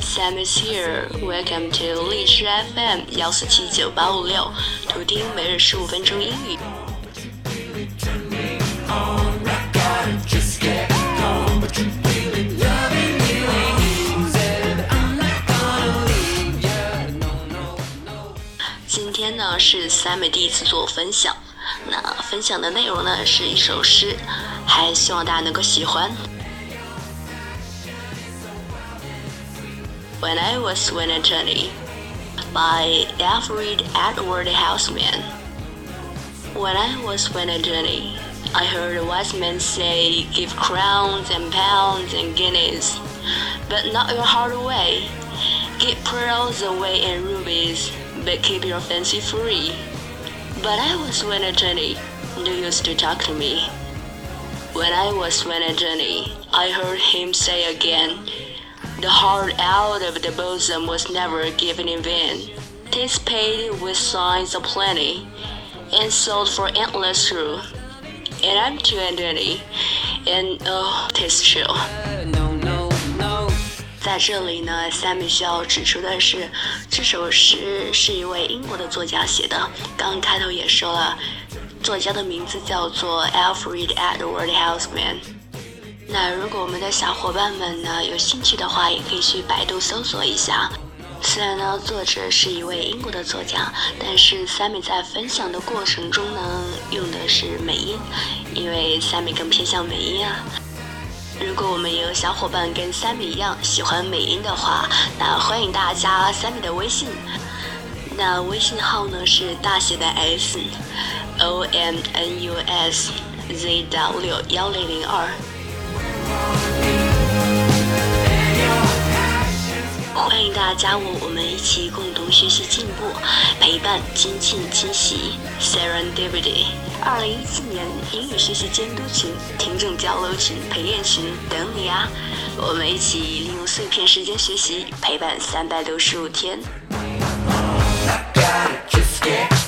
Sam is here. Welcome to 荔枝 FM 幺四七九八五六，图听每日十五分钟英语。今天呢是 Sam 第一次做分享，那分享的内容呢是一首诗，还希望大家能够喜欢。When I Was Winner Journey by Alfred Edward Houseman. When I was winner journey, I heard a wise man say, Give crowns and pounds and guineas, but not your heart away. Give pearls away and rubies, but keep your fancy free. But I was winner journey, no used to talk to me. When I was winner journey, I heard him say again, the heart out of the bosom was never given in vain. Tis paid with signs of plenty, and sold for endless true. And I'm too dirty, and oh, tis true. 在这里呢，Sammy 需要指出的是，这首诗是一位英国的作家写的。刚开头也说了，作家的名字叫做 Alfred Edward Houseman。 那如果我们的小伙伴们呢有兴趣的话，也可以去百度搜索一下。虽然呢作者是一位英国的作家，但是 Sammy 在分享的过程中呢用的是美音，因为 Sammy 更偏向美音啊。如果我们有小伙伴跟 Sammy 一样喜欢美音的话，那欢迎大家 Sammy 的微信。那微信号呢是大写的 S O M N U S Z W 幺零零二。大家我，我们一起共同学习进步，陪伴精进惊喜，Serendipity。二零一四年英语学习监督群、听众交流群、陪练群等你啊！我们一起利用碎片时间学习，陪伴三百六十五天。Oh,